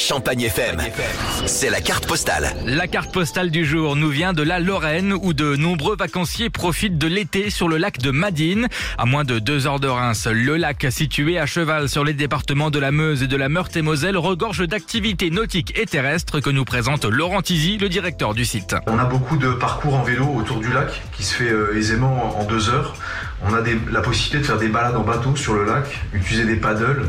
Champagne FM. C'est la carte postale. La carte postale du jour nous vient de la Lorraine où de nombreux vacanciers profitent de l'été sur le lac de Madine. À moins de deux heures de Reims, le lac situé à cheval sur les départements de la Meuse et de la Meurthe-et-Moselle regorge d'activités nautiques et terrestres que nous présente Laurent Tizy, le directeur du site. On a beaucoup de parcours en vélo autour du lac qui se fait euh, aisément en deux heures. On a des- la possibilité de faire des balades en bateau sur le lac, utiliser des paddles.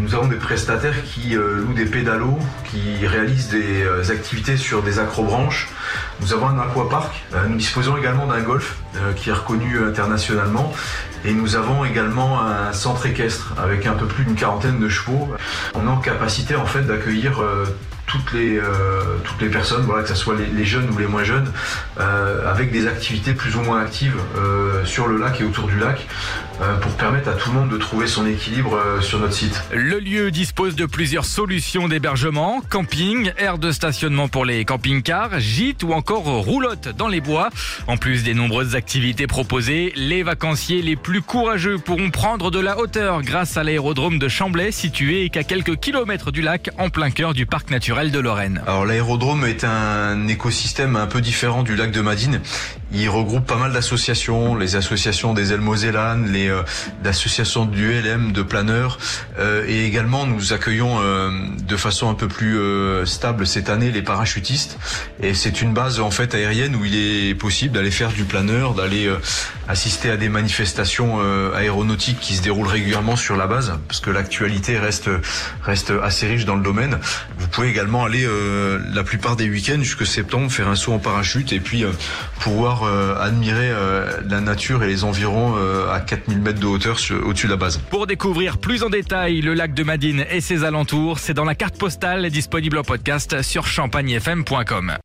Nous avons des prestataires qui euh, louent des pédalos, qui réalisent des euh, activités sur des acrobranches. Nous avons un aquapark. Euh, nous disposons également d'un golf euh, qui est reconnu internationalement. Et nous avons également un centre équestre avec un peu plus d'une quarantaine de chevaux. On est en capacité en fait d'accueillir toutes les, personnes, que ce soit les, jeunes ou les moins jeunes, avec des activités plus ou moins actives sur le lac et autour du lac, pour permettre à tout le monde de trouver son équilibre euh, sur notre site. Le lieu dispose de plusieurs solutions d'hébergement, camping, aire de stationnement pour les camping-cars, gîtes ou encore roulotte dans les bois. En plus des nombreuses activités proposées, les vacanciers les plus courageux pourront prendre de la hauteur grâce à l'aérodrome de Chamblay situé qu'à quelques kilomètres du lac en plein cœur du parc naturel de Lorraine. Alors l'aérodrome est un écosystème un peu différent du lac de Madine. Il regroupe pas mal d'associations, les associations des ailes les euh, l'association du LM de planeurs, euh, et également nous accueillons euh, de façon un peu plus euh, stable cette année les parachutistes. Et c'est une base en fait aérienne où il est possible d'aller faire du planeur, d'aller euh, assister à des manifestations euh, aéronautiques qui se déroulent régulièrement sur la base, parce que l'actualité reste reste assez riche dans le domaine. Vous pouvez également aller la plupart des week-ends jusque septembre faire un saut en parachute et puis euh, euh, admirer euh, la nature et les environs euh, à 4000 mètres de hauteur au-dessus de la base. Pour découvrir plus en détail le lac de Madine et ses alentours, c'est dans la carte postale disponible en podcast sur champagnefm.com.